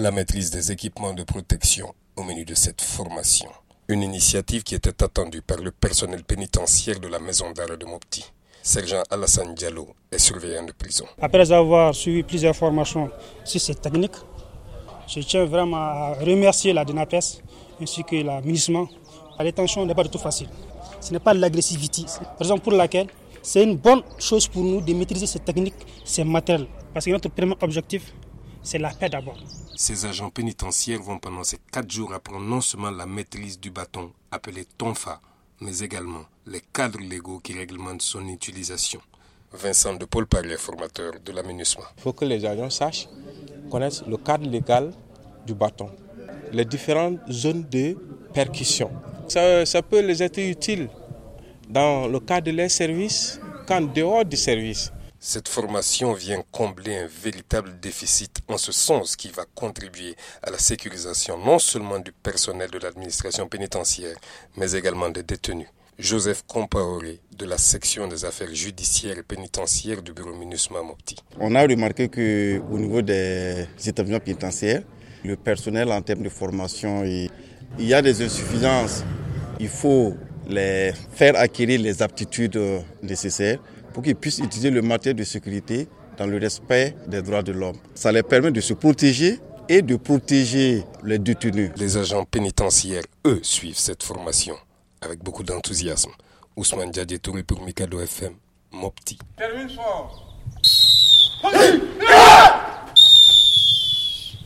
La maîtrise des équipements de protection au menu de cette formation. Une initiative qui était attendue par le personnel pénitentiaire de la maison d'arrêt de Mopti. Sergent Alassane Diallo est surveillant de prison. Après avoir suivi plusieurs formations sur cette technique, je tiens vraiment à remercier la DINAPES ainsi que la MINISMA. La détention n'est pas du tout facile. Ce n'est pas l'agressivité. Raison pour laquelle c'est une bonne chose pour nous de maîtriser cette technique, ces matériels. Parce que notre premier objectif, c'est la paix d'abord. Ces agents pénitentiaires vont pendant ces quatre jours apprendre non seulement la maîtrise du bâton, appelé tonfa, mais également les cadres légaux qui réglementent son utilisation. Vincent de Paul Parler, formateur de la Il faut que les agents sachent, connaissent le cadre légal du bâton, les différentes zones de percussion. Ça, ça peut les être utile dans le cadre de leur service qu'en dehors du service. Cette formation vient combler un véritable déficit en ce sens qui va contribuer à la sécurisation non seulement du personnel de l'administration pénitentiaire, mais également des détenus. Joseph Compaoré de la section des affaires judiciaires et pénitentiaires du bureau MINUSMA Mopti. On a remarqué qu'au niveau des établissements pénitentiaires, le personnel en termes de formation, il y a des insuffisances. Il faut les faire acquérir les aptitudes nécessaires pour qu'ils puissent utiliser le matériel de sécurité dans le respect des droits de l'homme. Ça les permet de se protéger et de protéger les détenus. Les agents pénitentiaires, eux, suivent cette formation avec beaucoup d'enthousiasme. Ousmane Touré pour Mikado FM, Mopti. Termine fort.